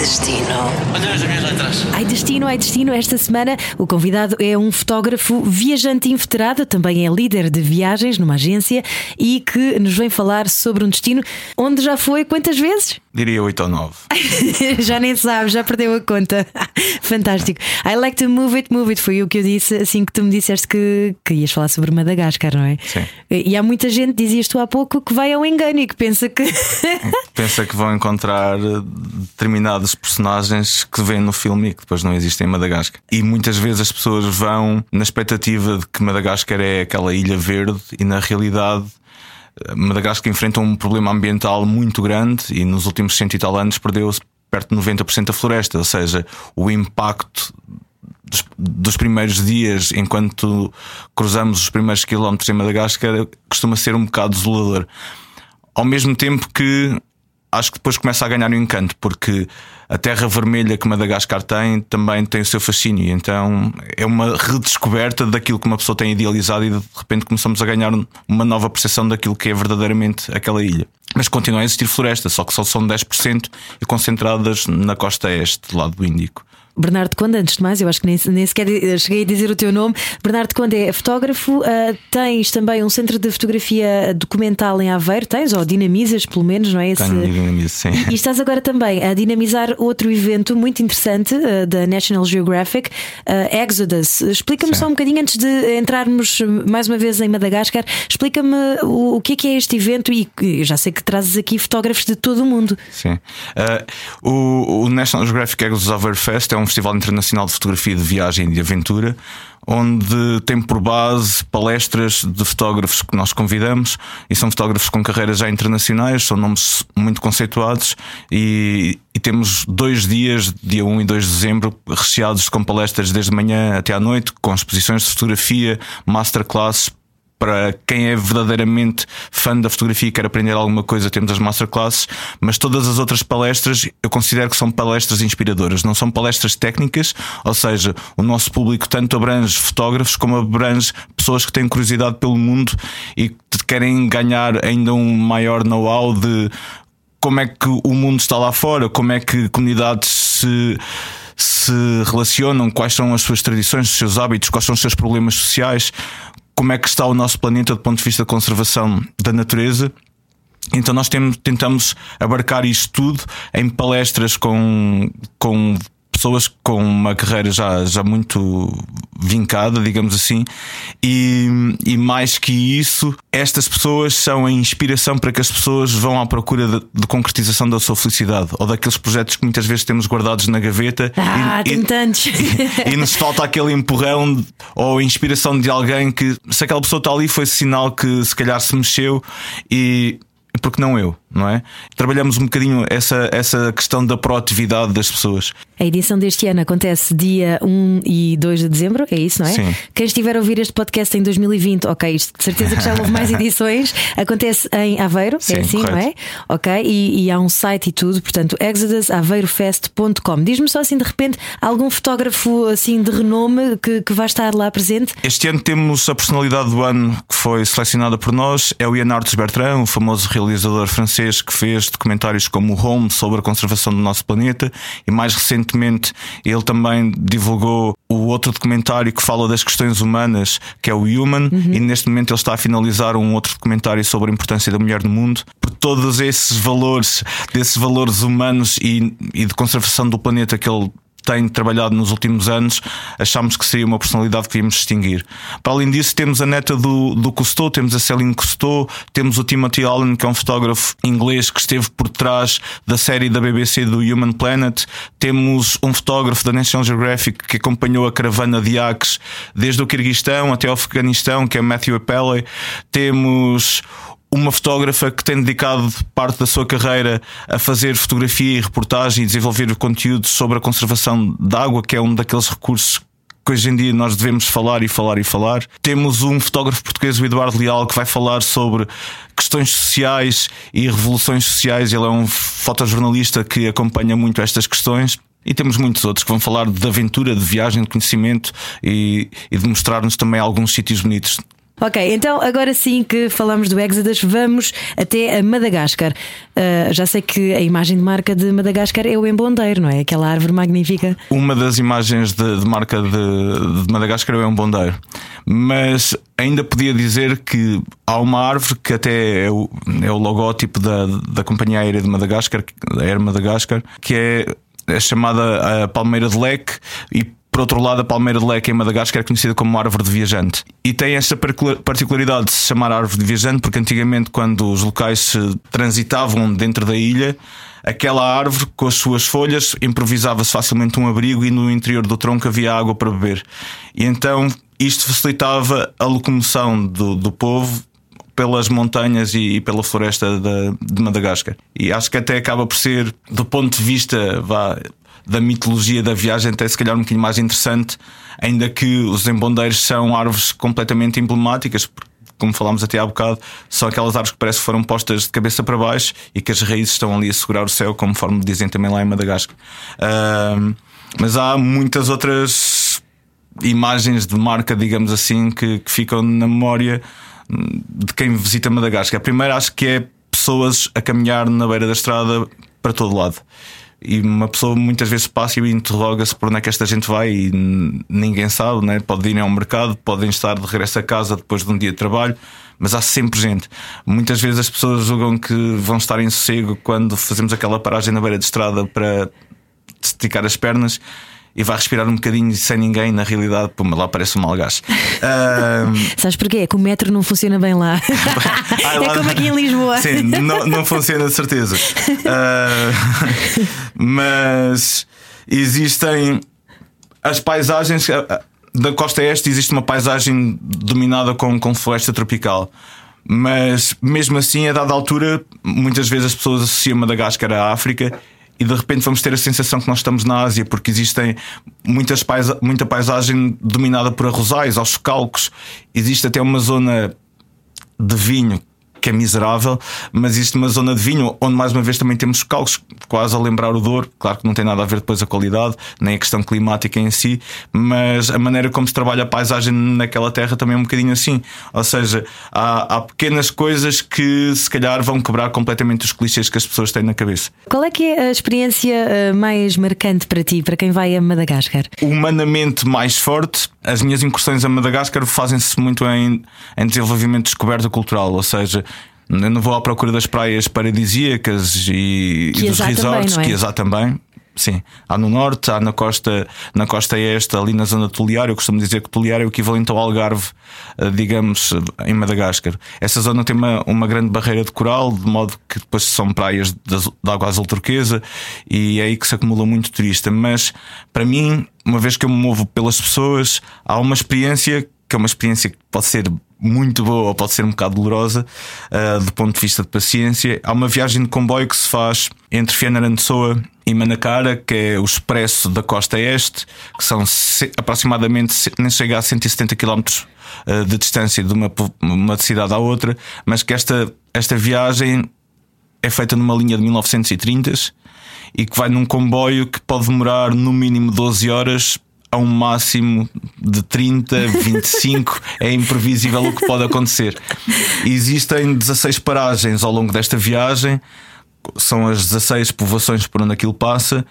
Destino. Olha as minhas letras. Ai destino, ai destino, esta semana o convidado é um fotógrafo viajante inveterado, também é líder de viagens numa agência e que nos vem falar sobre um destino onde já foi quantas vezes? Diria 8 ou 9. já nem sabe, já perdeu a conta. Fantástico. I like to move it, move it. Foi o que eu disse assim que tu me disseste que, que ias falar sobre Madagascar, não é? Sim. E há muita gente, dizias tu há pouco, que vai ao engano e que pensa que. Pensa que vão encontrar eh, personagens que vêm no filme e que depois não existem em Madagascar. E muitas vezes as pessoas vão na expectativa de que Madagascar é aquela ilha verde e na realidade. eh, Madagascar enfrenta um problema ambiental muito grande e nos últimos cento e tal anos perdeu-se perto de 90% da floresta, ou seja, o impacto dos, dos primeiros dias enquanto cruzamos os primeiros quilómetros em Madagascar costuma ser um bocado desolador. Ao mesmo tempo que acho que depois começa a ganhar um encanto, porque a terra vermelha que Madagascar tem também tem o seu fascínio. Então é uma redescoberta daquilo que uma pessoa tem idealizado e de repente começamos a ganhar uma nova percepção daquilo que é verdadeiramente aquela ilha. Mas continua a existir floresta, só que só são 10% e concentradas na costa este, do lado do Índico. Bernardo Conde, antes de mais, eu acho que nem, nem sequer cheguei a dizer o teu nome. Bernardo Conde é fotógrafo, ah, tens também um centro de fotografia documental em Aveiro, tens, ou dinamizas pelo menos, não é? Esse... Tenho dinamismo, sim. E estás agora também a dinamizar outro evento muito interessante ah, da National Geographic, ah, Exodus. Explica-me só um bocadinho antes de entrarmos mais uma vez em Madagascar, explica-me o, o que é que é este evento e eu já sei que trazes aqui fotógrafos de todo o mundo. Sim. O, o National Geographic Exos Overfest é um festival internacional de fotografia de viagem e de aventura, onde tem por base palestras de fotógrafos que nós convidamos, e são fotógrafos com carreiras já internacionais, são nomes muito conceituados, e, e temos dois dias, dia 1 e 2 de dezembro, recheados com palestras desde manhã até à noite, com exposições de fotografia, masterclasses para quem é verdadeiramente fã da fotografia e quer aprender alguma coisa, temos as masterclasses, mas todas as outras palestras eu considero que são palestras inspiradoras, não são palestras técnicas, ou seja, o nosso público tanto abrange fotógrafos como abrange pessoas que têm curiosidade pelo mundo e que querem ganhar ainda um maior know-how de como é que o mundo está lá fora, como é que comunidades se se relacionam, quais são as suas tradições, os seus hábitos, quais são os seus problemas sociais, como é que está o nosso planeta do ponto de vista da conservação da natureza. Então nós temos, tentamos abarcar isto tudo em palestras com, com pessoas com uma carreira já, já muito vincada, digamos assim, e, e mais que isso, estas pessoas são a inspiração para que as pessoas vão à procura de, de concretização da sua felicidade ou daqueles projetos que muitas vezes temos guardados na gaveta Ah, e, e- e nos falta aquele empurrão ou a inspiração de alguém que, se aquela pessoa está ali, foi sinal que se calhar se mexeu e. e porque não eu, não é? Trabalhamos um bocadinho essa, essa questão da proatividade das pessoas. A edição deste ano acontece dia 1 e 2 de dezembro, é isso, não é? Sim. Quem estiver a ouvir este podcast em 2020, ok, isto de certeza que já houve mais edições, acontece em Aveiro, Sim, é assim, não é? correto. Ok, e, e há um site e tudo, portanto, exodusaveirofest.com. Diz-me só assim de repente algum fotógrafo assim de renome que, que vai estar lá presente. Este ano temos a personalidade do ano que foi selecionada por nós, é o Ian Arthus Bertrand, o famoso realizador francês que fez documentários como o Home sobre a conservação do nosso planeta e mais recentemente ele também divulgou o outro documentário que fala das questões humanas, que é o Human, e neste momento ele está a finalizar um outro documentário sobre a importância da mulher no mundo. Por todos esses valores, desses valores humanos e, e de conservação do planeta que ele tem trabalhado nos últimos anos, achámos que seria uma personalidade que devíamos distinguir. Para além disso, temos a neta do, do Cousteau, temos a Céline Cousteau, temos o Timothy Allen, que é um fotógrafo inglês que esteve por trás da série da BBC do Human Planet, temos um fotógrafo da National Geographic que acompanhou a caravana de Iaques desde o Quirguistão até o Afeganistão, que é Matthew Apelley, temos uma fotógrafa que tem dedicado parte da sua carreira a fazer fotografia e reportagem e desenvolver conteúdo sobre a conservação da água, que é um daqueles recursos que hoje em dia nós devemos falar e falar e falar. Temos um fotógrafo português, o Eduardo Leal, que vai falar sobre questões sociais e revoluções sociais. Ele é um fotojornalista que acompanha muito estas questões. E temos muitos outros que vão falar de aventura, de viagem, de conhecimento e, e de mostrar-nos também alguns sítios bonitos Ok, então agora sim que falamos do Exodus, vamos até a Madagascar. Uh, já sei que a imagem de marca de Madagascar é o embondeiro, não é? Aquela árvore magnífica. Uma das imagens de, de marca de, de, Madagascar é o embondeiro. Mas ainda podia dizer que há uma árvore que até é o, é o logótipo da, da companhia aérea de Madagascar, da Air Madagascar, que é, é chamada a Palmeira de Leque e por outro lado, a palmeira de leque em Madagascar é conhecida como árvore de viajante. E tem esta particularidade de se chamar árvore de viajante, porque antigamente, quando os locais se transitavam dentro da ilha, aquela árvore, com as suas folhas, improvisava-se facilmente um abrigo e no interior do tronco havia água para beber. E então isto facilitava a locomoção do, do povo pelas montanhas e, e pela floresta de, de, Madagascar. E acho que até acaba por ser, do ponto de vista vá, da mitologia da viagem, até se calhar um bocadinho mais interessante, ainda que os embondeiros são árvores completamente emblemáticas, como falámos até há bocado, são aquelas árvores que parece que foram postas de cabeça para baixo e que as raízes estão ali a segurar o céu, conforme dizem também lá em Madagascar. Uh, mas há muitas outras imagens de marca, digamos assim, que, que ficam na memória de quem visita Madagascar. A primeira acho que é pessoas a caminhar na beira da estrada para todo lado. E uma pessoa muitas vezes passa e interroga-se por onde é que esta gente vai e ninguém sabe, né? pode ir ao mercado, podem estar de regresso a casa depois de um dia de trabalho, mas há sempre gente. Muitas vezes as pessoas julgam que vão estar em sossego quando fazemos aquela paragem na beira de estrada para esticar as pernas e vai respirar um bocadinho sem ninguém, na realidade, pô, lá parece um malgás. Uh... Sabes porquê? É que o metro não funciona bem lá. ah, é como aqui em Lisboa. Sim, não, não funciona de certeza. Uh... Mas existem as paisagens. Da costa este existe uma paisagem dominada com, com floresta tropical. Mas mesmo assim, a dada altura, muitas vezes as pessoas associam Madagascar à África e de repente vamos ter a sensação que nós estamos na Ásia, porque existem muitas paisa muita paisagem dominada por arrozais, aos calcos. Existe até uma zona de vinho que é miserável, mas existe uma zona de vinho onde mais uma vez também temos calcos, quase a lembrar o Douro. Claro que não tem nada a ver depois a qualidade, nem a questão climática em si, mas a maneira como se trabalha a paisagem naquela terra também é um bocadinho assim. Ou seja, há, há pequenas coisas que se calhar vão quebrar completamente os clichês que as pessoas têm na cabeça. Qual é que é a experiência eh, mais marcante para ti, para quem vai a Madagascar? Humanamente mais forte, as minhas incursões a Madagascar fazem-se muito em, em desenvolvimento de descoberta cultural, ou seja, não vou à procura das praias paradisíacas e, e dos resorts, também, é? que as há também. Sim, há no norte, há na costa, na costa este, ali na zona de Tuliar. Eu costumo dizer que Tuliar é o equivalente ao Algarve, eh, digamos, em Madagascar. Essa zona tem uma, uma grande barreira de coral, de modo que depois são praias de, de água azul turquesa e é aí que se acumula muito turista. Mas para mim, uma vez que eu me movo pelas pessoas, há uma experiência que é uma experiência que pode ser muito boa ou pode ser um bocado dolorosa uh, do ponto de vista de paciência. Há uma viagem de comboio que se faz entre Fianarantsoa e Manacara, que é o expresso da costa este, que são aproximadamente, nem chega a 170 km uh, de distância de uma, uma cidade à outra, mas que esta, esta viagem é feita numa linha de 1930 e que vai num comboio que pode demorar no mínimo 12 horas a um máximo de 30, 25, é imprevisível o que pode acontecer. Existem 16 paragens ao longo desta viagem, são as 16 povoações por onde aquilo passa.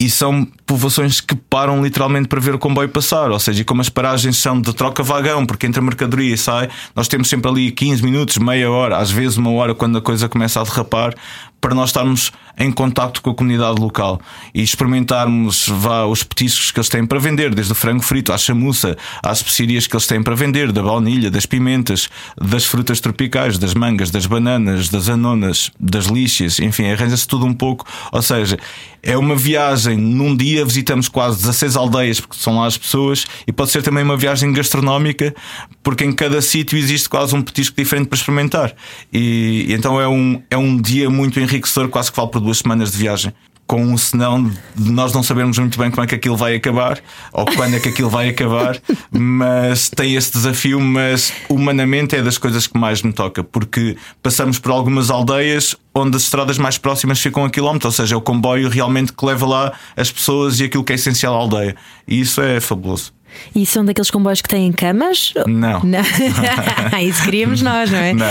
E são povoações que param literalmente para ver o comboio passar. Ou seja, e como as paragens são de troca vagão, porque entre a mercadoria e sai, nós temos sempre ali 15 minutos, meia hora, às vezes uma hora, quando a coisa começa a derrapar, para nós estarmos em contacto com a comunidade local e experimentarmos vá, os petiscos que eles têm para vender, desde o frango frito à chamuça, às especiarias que eles têm para vender, da baunilha, das pimentas, das frutas tropicais, das mangas, das bananas, das anonas, das lixias, enfim, arranja-se tudo um pouco. Ou seja, é uma viagem, num dia visitamos quase 16 aldeias, porque são lá as pessoas, e pode ser também uma viagem gastronómica, porque em cada sítio existe quase um petisco diferente para experimentar. E então é um, é um dia muito enriquecedor, quase que vale por duas semanas de viagem. Com um senão de nós não sabermos muito bem como é que aquilo vai acabar ou quando é que aquilo vai acabar, mas tem esse desafio. Mas humanamente é das coisas que mais me toca, porque passamos por algumas aldeias onde as estradas mais próximas ficam a quilómetro, ou seja, é o comboio realmente que leva lá as pessoas e aquilo que é essencial à aldeia. E isso é fabuloso. E são daqueles comboios que têm camas? Não. Não. Isso queríamos nós, não é? Não.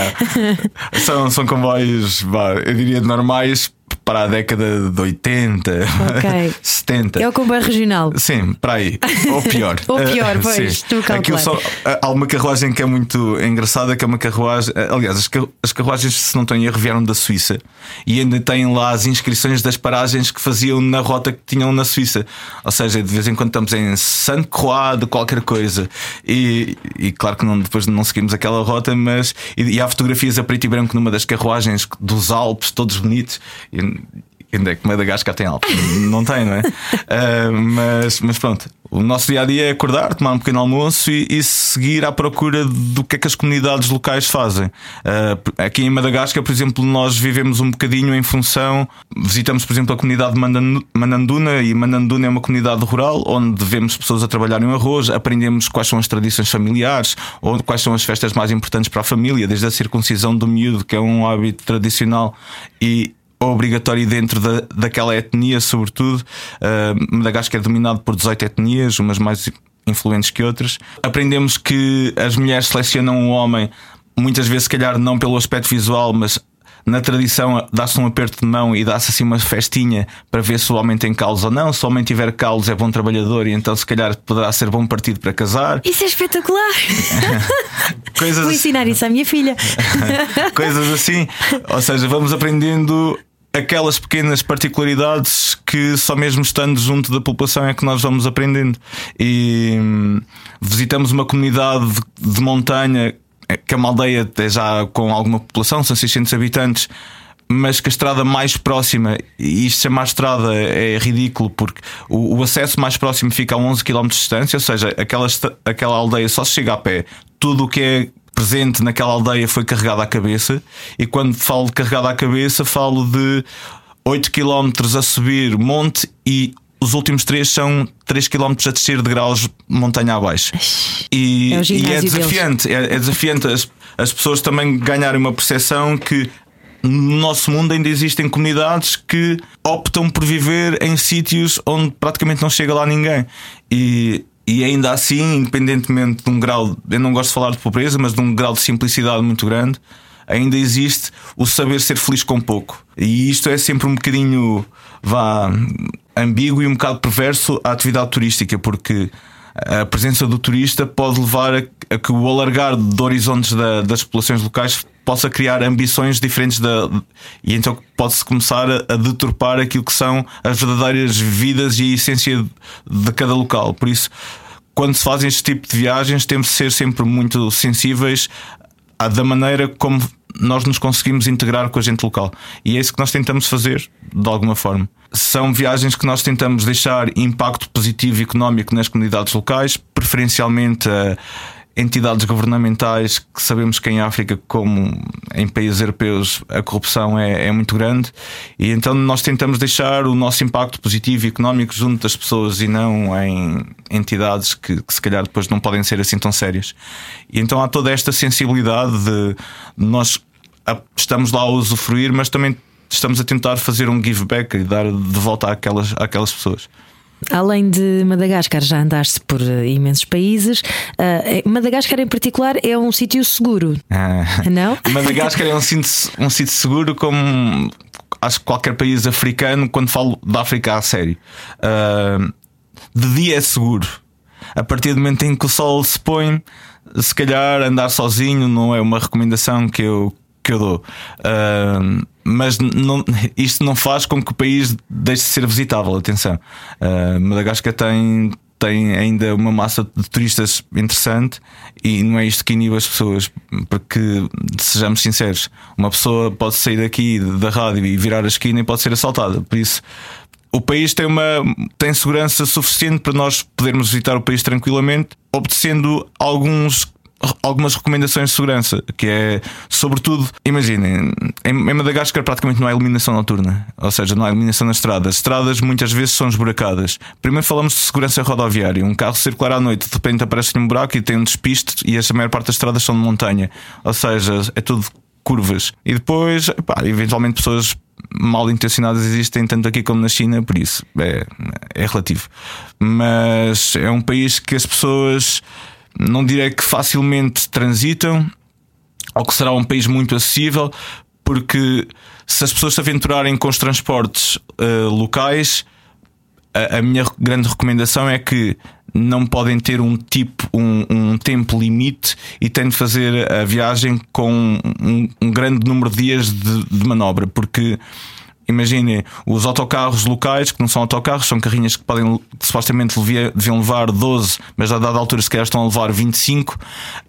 São, são comboios, eu diria, normais para a década de 80, Ok. 70. É o comboio regional. Sim, para aí. Ou pior. Ou pior, Eh, pois. Aquilo só, eh, há uma carruagem que é muito engraçada, que é uma carruagem. eh, Aliás, as, car- as carruagens, se não em erro, vieram da Suíça e ainda têm lá as inscrições das paragens que faziam na rota que tinham na Suíça. Ou seja, de vez em quando estamos em Sainte Croix de qualquer coisa. E, e claro que não, depois não seguimos aquela rota, mas. E, e há fotografias a preto e branco numa das carruagens dos Alpes, todos bonitos. E, Ainda é que Madagascar tem Alpes? Não tem, não é? Ah, mas, mas pronto, o nosso dia a dia é acordar, tomar um pequeno almoço e, e seguir à procura do que é que as comunidades locais fazem. Ah, aqui em Madagascar, por exemplo, nós vivemos um bocadinho em função. Visitamos, por exemplo, a comunidade de Mananduna e Mananduna é uma comunidade rural onde vemos pessoas a trabalhar em arroz, aprendemos quais são as tradições familiares ou quais são as festas mais importantes para a família, desde a circuncisão do miúdo, que é um hábito tradicional, e obrigatório dentro da, daquela etnia, sobretudo. Uh, Madagascar é dominado por 18 etnias, umas mais influentes que outras. Aprendemos que as mulheres selecionam o homem, muitas vezes, se calhar, não pelo aspecto visual, mas na tradição dá-se um aperto de mão e dá-se assim uma festinha para ver se o homem tem calos ou não. Se o homem tiver calos, é bom trabalhador e então, se calhar, poderá ser bom partido para casar. Isso é espetacular! Coisas Vou ensinar isso à minha filha. coisas assim. Ou seja, vamos aprendendo aquelas pequenas particularidades que só mesmo estando junto da população é que nós vamos aprendendo. E hum, visitamos uma comunidade de, montanha, que é uma aldeia já com alguma população, são 600 habitantes. Mas que a estrada mais próxima, e isto chamar estrada é ridículo, porque o, o acesso mais próximo fica a 11 km de distância, ou seja, aquela, aquela aldeia só se chega a pé. Tudo o que é presente naquela aldeia foi carregado à cabeça. E quando falo de carregado à cabeça, falo de 8 km a subir monte e os últimos 3 são 3 km a descer de graus montanha abaixo. E É e é desafiante, é, é desafiante as, as pessoas também ganharem uma percepção que no nosso mundo ainda existem comunidades que optam por viver em sítios onde praticamente não chega lá ninguém. E, e ainda assim, independentemente de um grau, eu não gosto de falar de pobreza, mas de um grau de simplicidade muito grande, ainda existe o saber ser feliz com pouco. E isto é sempre um bocadinho vá ambíguo e um bocado perverso à atividade turística, porque a presença do turista pode levar a, que o alargar de horizontes da- das populações locais possa criar ambições diferentes da, e então pode-se começar a, a deturpar aquilo que são as verdadeiras vidas e a essência de, de cada local. Por isso, quando se fazem este tipo de viagens, temos de ser sempre muito sensíveis à- da maneira como nós nos conseguimos integrar com a gente local. E é isso que nós tentamos fazer, de alguma forma. São viagens que nós tentamos deixar impacto positivo e económico nas comunidades locais, preferencialmente a entidades governamentais que sabemos que em África, como em países europeus, a corrupção é, é muito grande, e então nós tentamos deixar o nosso impacto positivo e económico junto das pessoas e não em entidades que, que se calhar depois não podem ser assim tão sérias. E então há toda esta sensibilidade de nós estamos lá a usufruir, mas também estamos a tentar fazer um give back e dar de volta àquelas, àquelas pessoas. Além de Madagascar, já andaste por eh, imensos países. Eh, Madagascar, em particular, é um sítio seguro. Ah. Não? Madagascar é um sítio, um sítio seguro como acho que qualquer país africano quando falo da África a sério. Ah, de dia é seguro. A partir do momento em que o sol se põe, se calhar andar sozinho não é uma recomendação que eu, que eu dou. Ah, mas não, isto não faz com que o país deixe de ser visitável. Atenção, Ah, Madagascar tem tem ainda uma massa de turistas interessante e não é isto que inibe as pessoas, porque sejamos sinceros, uma pessoa pode sair daqui da rádio e virar a esquina e pode ser assaltada. Por isso, o país tem uma tem segurança suficiente para nós podermos visitar o país tranquilamente, obedecendo alguns algumas recomendações de segurança, que é, sobretudo, imaginem, em, Madagascar praticamente não há iluminação noturna, ou seja, não há iluminação nas estradas. Estradas muitas vezes são esburacadas. Primeiro falamos de segurança rodoviária. Um carro circular à noite, de repente aparece-lhe um buraco e tem um despiste, e a maior parte das estradas são de montanha, ou seja, é tudo curvas. E depois, pá, eventualmente pessoas mal intencionadas existem tanto aqui como na China, por isso é, é relativo. Mas é um país que as pessoas não direi que facilmente transitam, ou que será um país muito acessível, porque se as pessoas se aventurarem com os transportes uh, locais, a, a, minha grande recomendação é que não podem ter um tipo, um, um tempo limite e têm de fazer a viagem com um, um grande número de dias de, de manobra, porque imaginem, os autocarros locais, que não são autocarros, são carrinhas que podem que supostamente deviam levar 12, mas a dada altura se calhar estão a levar 25. Uh,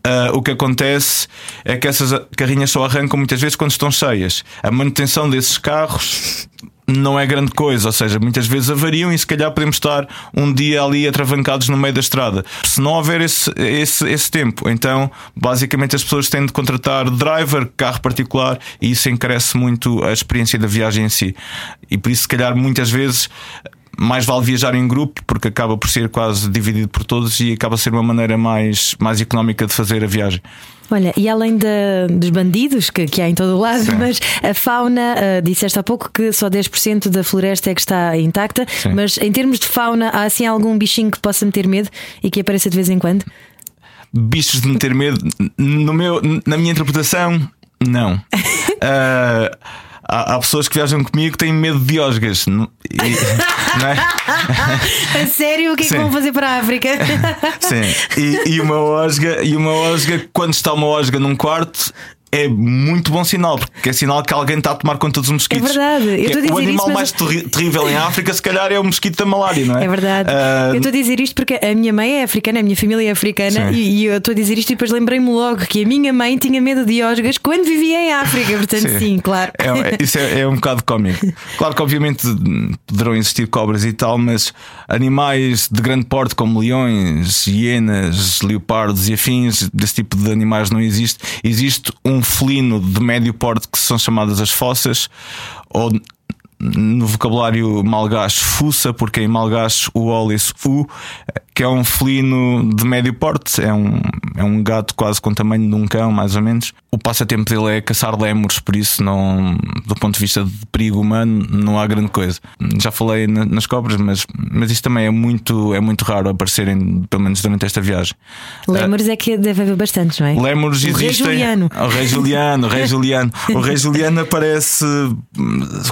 ah, o que acontece é que essas carrinhas só arrancam muitas vezes quando estão cheias. A manutenção desses carros não é grande coisa, ou seja, muitas vezes avariam e se calhar podemos estar um dia ali atravancados no meio da estrada. Se não houver esse, esse, esse tempo, então basicamente as pessoas têm de contratar driver, carro particular e isso encarece muito a experiência da viagem em si. E por isso, se calhar, muitas vezes mais vale viajar em grupo porque acaba por ser quase dividido por todos e acaba a ser uma maneira mais, mais económica de fazer a viagem. Olha, e além de, dos bandidos que, que há em todo o lado, Sim. mas a fauna, uh, disseste há pouco que só 10% da floresta é que está intacta, Sim. mas em termos de fauna, há assim algum bichinho que possa meter medo e que apareça de vez em quando? Bichos de meter medo, no meu, na minha interpretação, não. uh, há, há, pessoas que viajam comigo que têm medo de osgas. E, não é? A sério? O que é que vão fazer para a África? Sim. E, e, uma osga, e uma osga, quando está uma osga num quarto, é muito bom sinal, porque é sinal que alguém está a tomar conta dos mosquitos. É verdade. É, o animal isso, mais terrível em África, se calhar, é o mosquito da malária, não é? É verdade. Uh... Eu estou a dizer isto porque a minha mãe é africana, a minha família é africana, e, e, eu estou a dizer isto e depois lembrei-me logo que a minha mãe tinha medo de osgas quando vivia em África. Portanto, sim, sim claro. É, é, isso é, é, um bocado cómico. Claro que, obviamente, poderão existir cobras e tal, mas animais de grande porte, como leões, hienas, leopardos e afins, desse tipo de animais não existe. Existe um felino de médio porte que são chamadas as fossas, ou no vocabulário malgache fuça, porque em malgache o ólis fu, que é um felino de médio porte, é um, é um gato quase com o tamanho de um cão, mais ou menos. O passatempo dele é caçar lémures, por isso, não, do ponto de vista de perigo humano, não há grande coisa. Já falei nas cobras, mas, mas isto também é muito, é muito raro aparecerem, pelo menos durante esta viagem. Lémures uh, é que deve haver bastantes, não é? Lémures o existem. Rei Juliano. O Rei Juliano, o Rei Juliano. O Rei Juliano aparece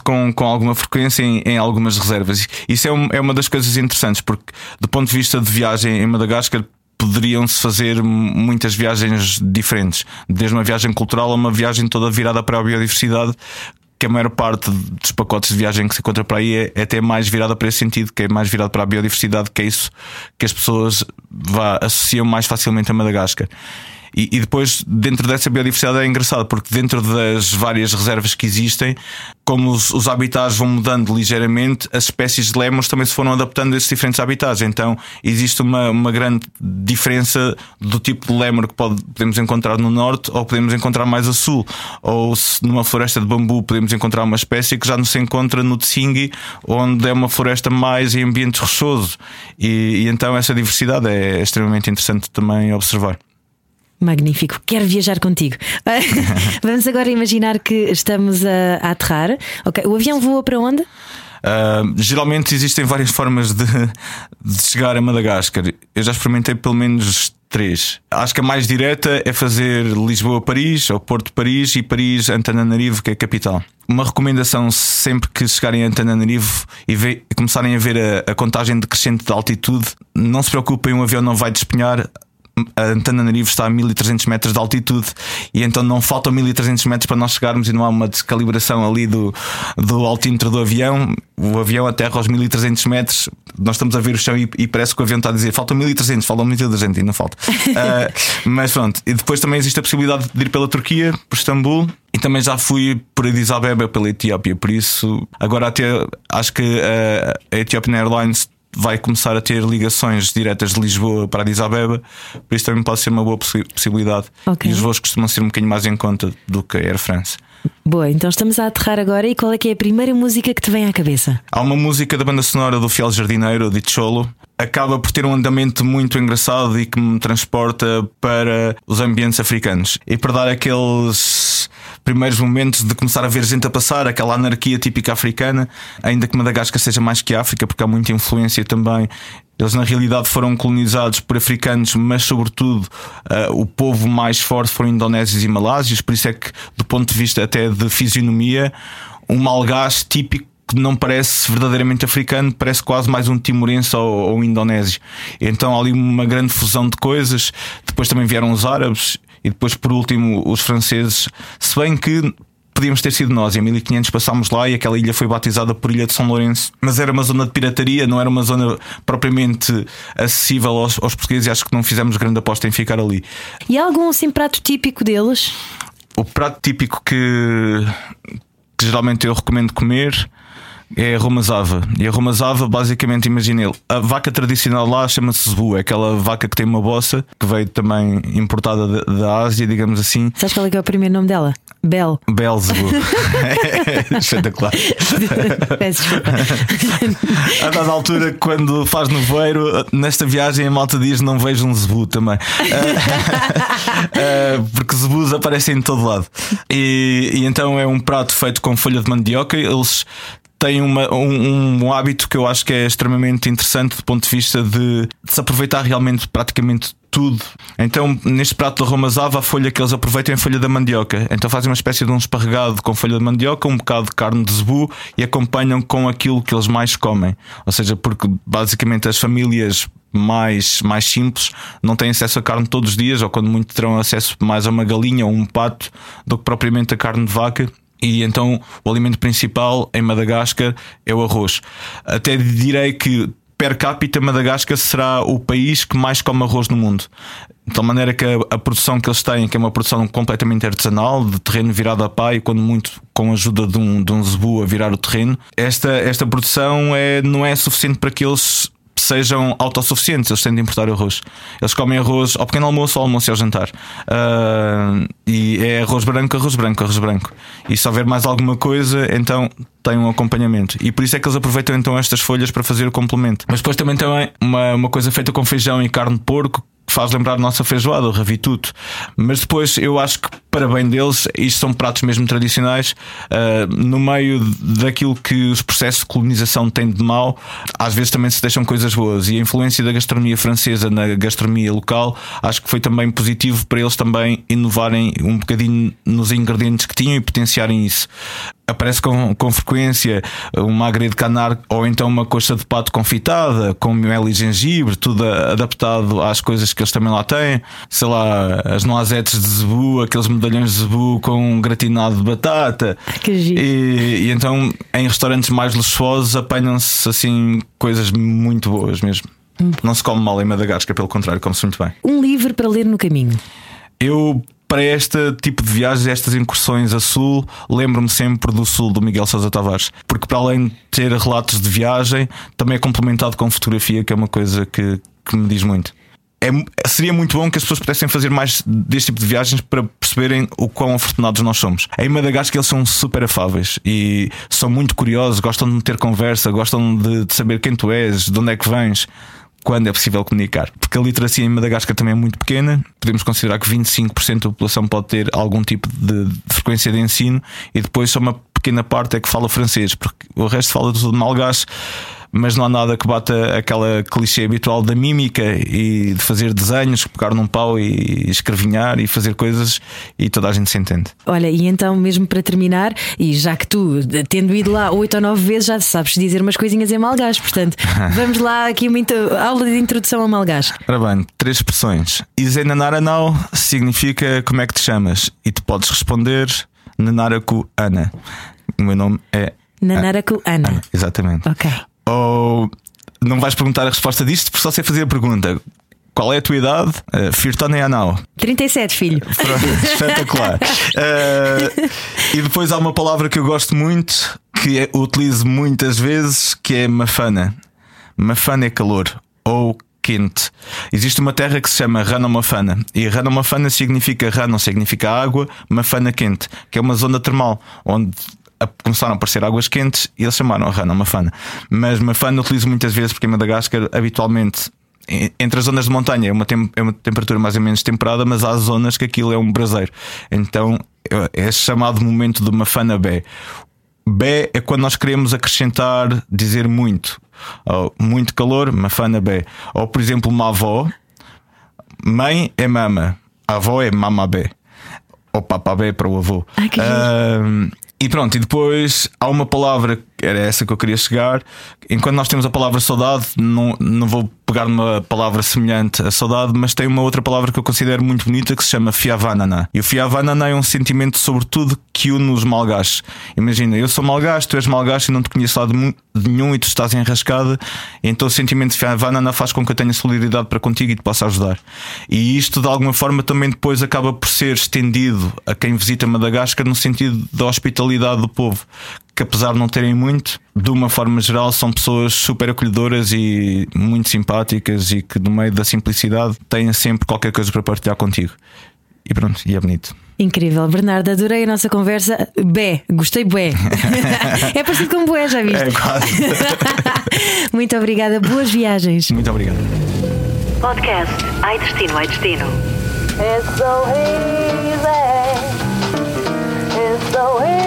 com, com alguma frequência em, em algumas reservas. Isso é, um, é uma das coisas interessantes, porque do ponto de vista de viagem em Madagascar poderiam-se fazer muitas viagens diferentes, desde uma viagem cultural a uma viagem toda virada para a biodiversidade. Que a maior parte dos pacotes de viagem que se encontra para aí é, é até mais virada para esse sentido, que é mais virado para a biodiversidade, que é isso que as pessoas vá, associam mais facilmente a Madagascar. E, e, depois, dentro dessa biodiversidade, é engraçado, porque dentro das várias reservas que existem, como os, os habitats vão mudando ligeiramente, as espécies de lémures também se foram adaptando a esses diferentes habitats. Então, existe uma, uma grande diferença do tipo de lémur que pode, podemos encontrar no norte ou podemos encontrar mais a sul. Ou se numa floresta de bambu podemos encontrar uma espécie que já não se encontra no Tsingui, onde é uma floresta mais em ambiente rochoso. E, e então, essa diversidade é extremamente interessante também observar. Magnífico, quero viajar contigo. Vamos agora imaginar que estamos a, a aterrar. O avião voa para onde? Uh, geralmente existem várias formas de, de, chegar a Madagascar. Eu já experimentei pelo menos três. Acho que a mais direta é fazer Lisboa-Paris ou Porto-Paris e Paris-Antananarivo, que é a capital. Uma recomendação sempre que chegarem a Antananarivo e, começarem a ver a, a contagem decrescente de altitude, não se preocupem, um avião não vai despenhar Antananarivo está a 1300 metros de altitude e então não faltam 1300 metros para nós chegarmos e não há uma descalibração ali do, do altímetro do avião. O avião aterra aos 1300 metros, nós estamos a ver o chão e, e parece que o avião está a dizer faltam 1300, faltam 1300 e não falta. uh, mas pronto, e depois também existe a possibilidade de ir pela Turquia, por Istambul. E também já fui por Addis Abeba pela Etiópia, por isso agora até acho que uh, a Ethiopian Airlines vai começar a ter ligações diretas de Lisboa para Addis Abeba, por isso também pode ser uma boa possibilidade. Okay. E os voos costumam ser um bocadinho mais em conta do que a Air France. Boa, então estamos a aterrar agora e qual é que é a primeira música que te vem à cabeça? Há uma música da banda sonora do Fiel Jardineiro, de Cholo. Acaba por ter um andamento muito engraçado e que me transporta para os ambientes africanos. E para dar aqueles primeiros momentos de começar a ver gente a passar, aquela anarquia típica africana, ainda que Madagascar seja mais que África, porque há muita influência também. Eles na realidade foram colonizados por africanos, mas sobretudo uh, o povo mais forte foram indonésios e malásios, por isso é que, do ponto de vista até de fisionomia, um malgás típico que não parece verdadeiramente africano, parece quase mais um timorense ou, ou indonésio. Então há ali uma grande fusão de coisas. Depois também vieram os árabes e depois, por último, os franceses. Se bem que podíamos ter sido nós. Em 1500 passámos lá e aquela ilha foi batizada por Ilha de São Lourenço. Mas era uma zona de pirataria, não era uma zona propriamente acessível aos, aos portugueses e acho que não fizemos grande aposta em ficar ali. E há algum assim prato típico deles? O prato típico que, que geralmente eu recomendo comer é a Romazava. E a Romazava, basicamente, imagina a vaca tradicional lá chama-se Zebu, é aquela vaca que tem uma bossa, que veio também importada da Ásia, digamos assim. Sabes qual é, que é o primeiro nome dela? Bel. Belzebu. Espetacular. Peço desculpa. A dada altura, quando faz nevoeiro, nesta viagem a malta diz não vejo um zebu também. Porque zebus aparecem em todo lado. E, e então é um prato feito com folha de mandioca. Eles tem uma, um, um, hábito que eu acho que é extremamente interessante do ponto de vista de, de se aproveitar realmente praticamente tudo. Então, neste prato de romazava, a folha que eles aproveitam é a folha da mandioca. Então, fazem uma espécie de um esparregado com folha de mandioca, um bocado de carne de zebu e acompanham com aquilo que eles mais comem. Ou seja, porque basicamente as famílias mais, mais simples não têm acesso a carne todos os dias, ou quando muito terão acesso mais a uma galinha ou um pato do que propriamente a carne de vaca. E então o alimento principal em Madagascar é o arroz. Até direi que per capita Madagascar será o país que mais come arroz no mundo. De tal maneira que a, a, produção que eles têm, que é uma produção completamente artesanal, de terreno virado a e quando muito com a ajuda de um, de um zebu a virar o terreno, esta, esta produção é, não é suficiente para que eles sejam autossuficientes, eles têm de importar arroz. Eles comem arroz ao pequeno almoço, ao almoço e ao jantar. Uh, e é arroz branco, arroz branco, arroz branco. E se houver mais alguma coisa, então tem um acompanhamento. E por isso é que eles aproveitam então estas folhas para fazer o complemento. Mas depois também tem uma, uma coisa feita com feijão e carne de porco faz lembrar a nossa feijoada, o ravituto. Mas depois eu acho que, para bem deles, isto são pratos mesmo tradicionais. Uh, no meio daquilo que os processos de colonização têm de mal, às vezes também se deixam coisas boas. E a influência da gastronomia francesa na gastronomia local, acho que foi também positivo para eles também inovarem um bocadinho nos ingredientes que tinham e potenciarem isso aparece com, com frequência uma agre de canar ou então uma coxa de pato confitada com mel e gengibre, tudo adaptado às coisas que eles também lá têm. Sei lá, as noisettes de zebu, aqueles medalhões de zebu com um gratinado de batata. Que e, e então em restaurantes mais luxuosos apanham-se assim coisas muito boas mesmo. Hum. Não se come mal em Madagascar, pelo contrário, come-se muito bem. Um livro para ler no caminho. Eu para este tipo de viagens, estas incursões a sul, lembro-me sempre do sul do Miguel Sousa Tavares, porque para além de ter relatos de viagem, também é complementado com fotografia, que é uma coisa que, que me diz muito. É, seria muito bom que as pessoas pudessem fazer mais deste tipo de viagens para perceberem o quão afortunados nós somos. Em Madagascar eles são super afáveis e são muito curiosos, gostam de ter conversa, gostam de, de saber quem tu és, de onde é que vens quando é possível comunicar. Porque a literacia em Madagascar também é muito pequena, podemos considerar que 25% da população pode ter algum tipo de, frequência de ensino. E depois só uma pequena parte é que fala francês, porque o resto fala tudo malgache mas não há nada que bata aquela clichê habitual da mímica e de fazer desenhos, pegar num pau e escrevinhar e fazer coisas e toda a gente se entende. Olha, e então, mesmo para terminar, e já que tu, tendo ido lá oito ou nove vezes, já sabes dizer umas coisinhas em malgás, portanto, vamos lá aqui uma aula de introdução a malgás. Ora bem, três expressões. Izenanaranau significa como é que te chamas e tu podes responder Nanaraku Ana. O meu nome é Nanaraku Ana. Ana. Exatamente. Ok. Ou não vais perguntar a resposta disto porque só sei fazer a pergunta. Qual é a tua idade? Uh, Firtone Anal. 37, filho. Espetacular. uh, e depois há uma palavra que eu gosto muito, que é, utilizo muitas vezes, que é mafana. Mafana é calor ou quente. Existe uma terra que se chama Ranomafana. E Ranomafana significa Rano significa água, Mafana quente, que é uma zona termal, onde começaram a aparecer águas quentes e eles chamaram a rana mafana. Mas mafana utilizo muitas vezes porque em Madagascar habitualmente entre as zonas de montanha é uma, é uma temperatura mais ou menos temperada, mas há zonas que aquilo é um braseiro. Então é chamado momento de uma fana bé. Bé é quando nós queremos acrescentar, dizer muito. Ou, muito calor, mafana bé. Ou, por exemplo, uma avó, mãe é mama, a avó é mama bé. Ou papá bé para o avô. Que Ah, e pronto, e depois há uma palavra, era essa que eu queria chegar. Enquanto nós temos a palavra saudade, não, não vou pegar numa palavra semelhante a saudade, mas tem uma outra palavra que eu considero muito bonita que se chama fiavanana. E o fiavanana é um sentimento, sobretudo, que une os malgaches. Imagina, eu sou malgache, tu és malgache e não te conheço lá de nenhum e tu estás enrascada, então o sentimento de fiavanana faz com que eu tenha solidariedade para contigo e te possa ajudar. E isto, de alguma forma, também depois acaba por ser estendido a quem visita Madagascar no sentido da hospitalidade do povo que apesar de não terem muito, de uma forma geral, são pessoas super acolhedoras e muito simpáticas e que no meio da simplicidade têm sempre qualquer coisa para partilhar contigo. E pronto, e é bonito. Incrível, Bernardo, adorei a nossa conversa. Bé, gostei bué. é parecido com bué, já viste? É quase. Muito obrigada, boas viagens. Muito obrigado. Podcast Ai Destino, Ai Destino. It's so easy. It's so easy.